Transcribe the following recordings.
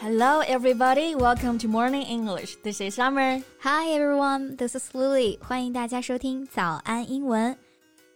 Hello, everybody. Welcome to Morning English. This is Summer. Hi, everyone. This is Lily. 欢迎大家收听早安英文。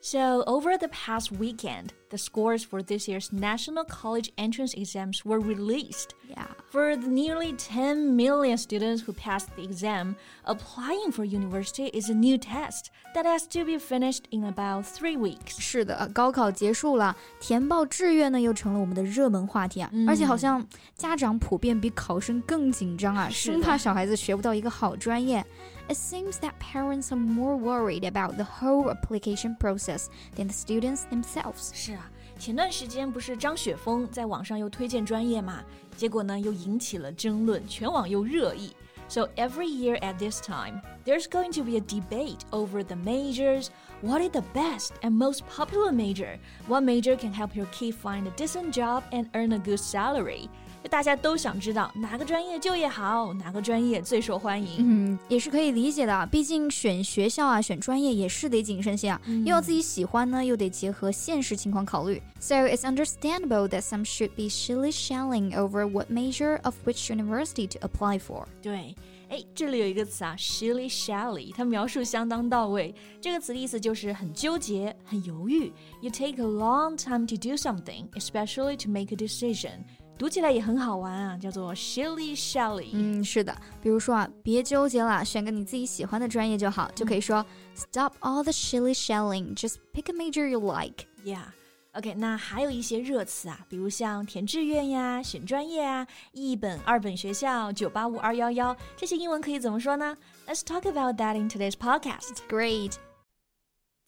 So, over the past weekend, the scores for this year's national college entrance exams were released. Yeah. For the nearly 10 million students who passed the exam, applying for university is a new test that has to be finished in about three weeks. 是的，高考结束了，填报志愿呢又成了我们的热门话题啊！嗯而且好像家长普遍比考生更紧张啊，是的生怕小孩子学不到一个好专业。It seems that parents are more worried about the whole application process than the students themselves. 是啊， 前段时间不是张雪峰在网上又推荐专业嘛，结果呢又引起了争论，全网又热议。So every year at this time, there's going to be a debate over the majors. What is the best and most popular major? What major can help your kid find a decent job and earn a good salary? 就大家都想知道哪个专业就业好，哪个专业最受欢迎。嗯，也是可以理解的，毕竟选学校啊、选专业也是得谨慎些啊，又要自己喜欢呢，又得结合现实情况考虑。So it's understandable that some should be shilly-shallying over what major of which university to apply for. 对，哎，这里有一个词啊，shilly shally，它描述相当到位。这个词的意思就是很纠结、很犹豫。You take a long time to do something, especially to make a decision。读起来也很好玩啊，叫做 shilly shally。嗯，是的，比如说啊，别纠结了，选个你自己喜欢的专业就好，就可以说 Stop all the shilly-shallying, just pick a major you like. Yeah. OK，那还有一些热词啊，比如像填志愿呀、选专业啊、一本、二本学校、九八五二幺幺，这些英文可以怎么说呢？Let's talk about that in today's podcast. Great.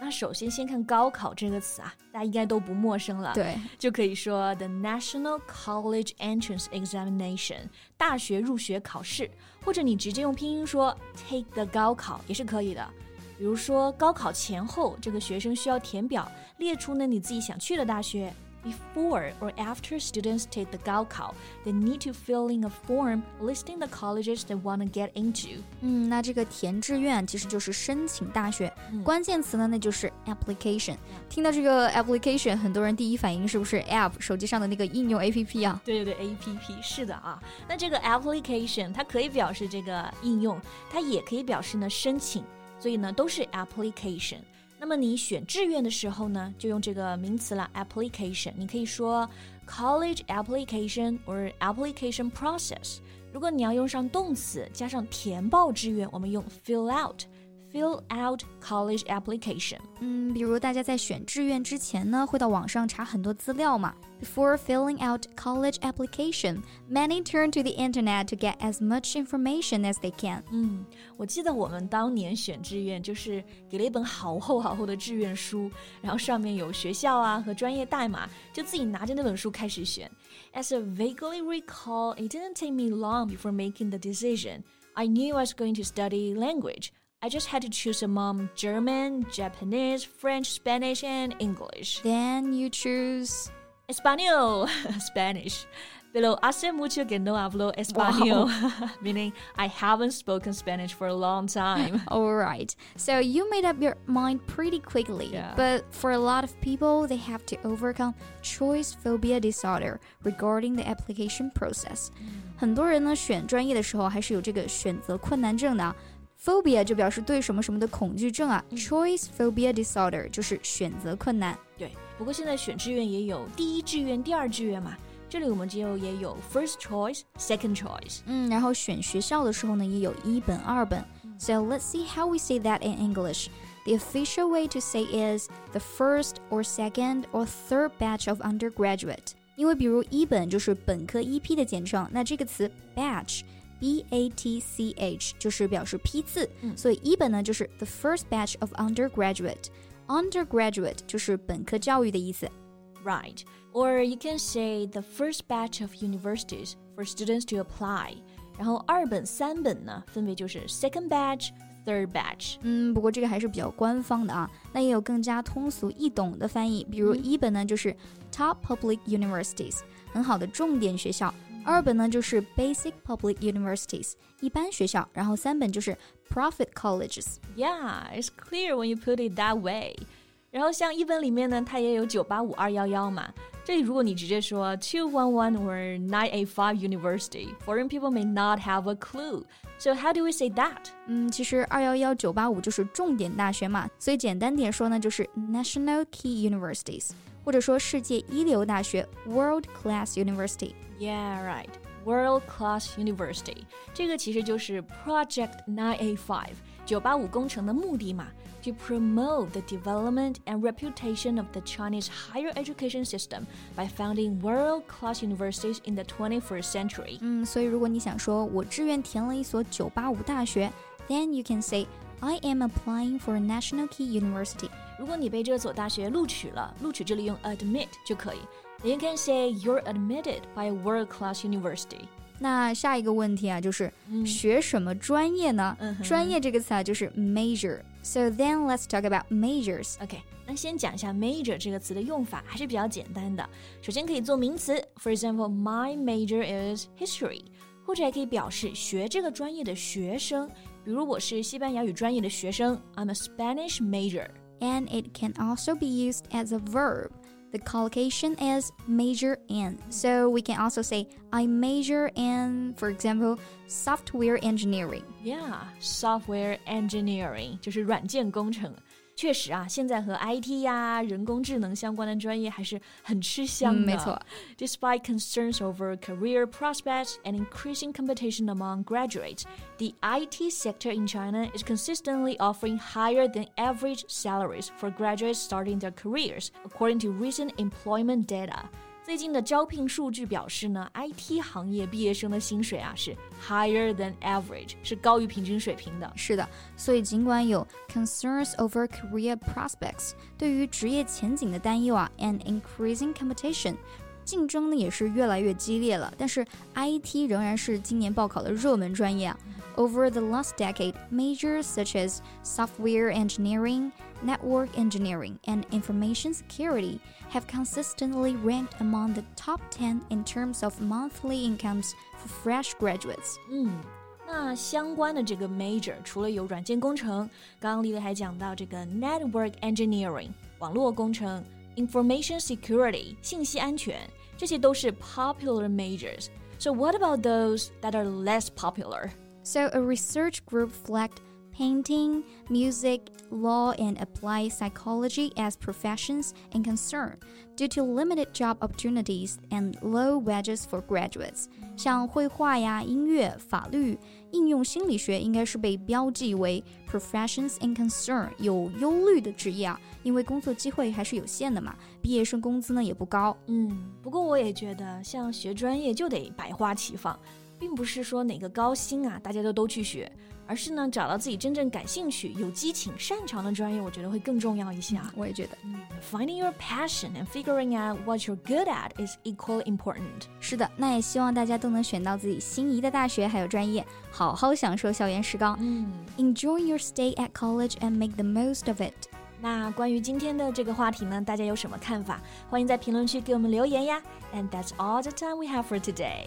那首先先看高考这个词啊，大家应该都不陌生了。对，就可以说 the National College Entrance Examination 大学入学考试，或者你直接用拼音说 take the 高考也是可以的。比如说高考前后，这个学生需要填表，列出呢你自己想去的大学。Before or after students take the 高考，they need to fill in a form listing the colleges they want to get into。嗯，那这个填志愿其实就是申请大学，嗯关键词呢那就是 application。听到这个 application，很多人第一反应是不是 app 手机上的那个应用 APP 啊？对对对，A P P 是的啊。那这个 application 它可以表示这个应用，它也可以表示呢申请，所以呢都是 application。 那么你选志愿的时候呢，就用这个名词了，application。你可以说 college application or application process。如果你要用上动词加上填报志愿，我们用 fill out。Fill out college application。嗯，比如大家在选志愿之前呢，会到网上查很多资料嘛。Before filling out college application, many turn to the internet to get as much information as they can. 嗯，我记得我们当年选志愿，就是给了一本好厚好厚的志愿书，然后上面有学校啊和专业代码，就自己拿着那本书开始选。As I vaguely recall, it didn't take me long before making the decision. I knew I was going to study language. I just had to choose among German, Japanese, French, Spanish, and English. Then you choose. Español, Spanish. Pero hace mucho que no hablo español, meaning I haven't spoken Spanish for a long time. All right. So you made up your mind pretty quickly. Yeah. But for a lot of people, they have to overcome choice phobia disorder regarding the application process. 很多人呢选专业的时候还是有这个选择困难症的啊。 Phobia 就表示对什么什么的恐惧症啊、c h o i c e phobia disorder 就是选择困难。对，不过现在选志愿也有第一志愿、第二志愿嘛。这里我们就也有 first choice, second choice。嗯，然后选学校的时候呢，也有一本、二本。So let's see how we say that in English. The official way to say is the first or second or third batch of undergraduate. 因为比如一本就是本科一批的简称，那这个词 batch。 B A T C H 就是表示批次，嗯所以一本呢就是 the first batch of undergraduate。undergraduate 就是本科教育的意思。 Right. Or you can say the first batch of universities for students to apply. 然后二本、三本呢，分别就是 second batch, third batch。嗯，不过这个还是比较官方的啊。那也有更加通俗易懂的翻译，比如一本呢就是 top public universities，很好的重点学校； 二本呢就是 basic public universities，一般学校；然后三本就是 profit colleges。 Yeah, it's clear when you put it that way. 然后像一本里面呢，它也有九八五二幺幺嘛。这里如果你直接说 two one one or nine eight five university, foreign people may not have a clue. So how do we say that? 嗯，其实二幺幺九八五就是重点大学嘛，所以简单点说呢，就是 national key universities， 或者说世界一流大学 world class university。 Yeah, right. World class university. 这个其实就是 Project 985九八五工程的目的嘛。to promote the development and reputation of the Chinese higher education system by founding world-class universities in the 21st century. 嗯，所以如果你想说我志愿填了一所九八五大学，then you can say I am applying for a national key university. 如果你被这所大学录取了，录取这里用 admit 就可以。You can say you're admitted by a world-class university. 那下一个问题啊，就是、学什么专业呢？嗯专业这个词啊，就是 major。So then let's talk about majors. OK，那先讲一下 major 这个词的用法，还是比较简单的。首先可以做名词，For example, my major is history，或者还可以表示学这个专业的学生。比如我是西班牙语专业的学生，I'm a Spanish major。And it can also be used as a verb. The collocation is major in. So we can also say, I major in, for example, software engineering. Yeah, software engineering 就是软件工程。 确实啊，现在和 IT 呀、人工智能相关的专业还是很吃香的。嗯没错。 Despite concerns over career prospects and increasing competition among graduates, the IT sector in China is consistently offering higher than average salaries for graduates starting their careers, according to recent employment data. 最近的招聘数据表示呢，IT 行业毕业生的薪水啊是 higher than average，是高于平均水平的。是的，所以尽管有 concerns over career prospects 对于职业前景的担忧啊，and increasing competition 竞争呢也是越来越激烈了，但是 IT 仍然是今年报考的热门专业啊。Over the last decade, majors such as software engineering, network engineering, and information security have consistently ranked among the top 10 in terms of monthly incomes for fresh graduates. 嗯，那相关的这个 major 除了有软件工程，刚刚丽丽还讲到这个 network engineering 网络工程、 information security 信息安全，这些都是 popular majors. So what about those that are less popular? So, a research group flagged painting, music, law, and applied psychology as professions in concern due to limited job opportunities and low wages for graduates. 像绘画呀、音乐、法律、应用心理学应该是被标记为 professions in concern 有忧虑的职业啊，因为工作机会还是有限的嘛，毕业生工资呢也不高。嗯，不过我也觉得，像学专业就得百花齐放， 并不是说哪个高薪啊，大家都都去学，而是呢找到自己真正感兴趣、有激情、擅长的专业，我觉得会更重要一些啊。我也觉得 Finding your passion and figuring out what you're good at is equally important. 是的，那也希望大家都能选到自己心仪的大学还有专业，好好享受校园时光。嗯，Enjoy your stay at college and make the most of it. 那关于今天的这个话题呢，大家有什么看法？欢迎在评论区给我们留言呀。And that's all the time we have for today.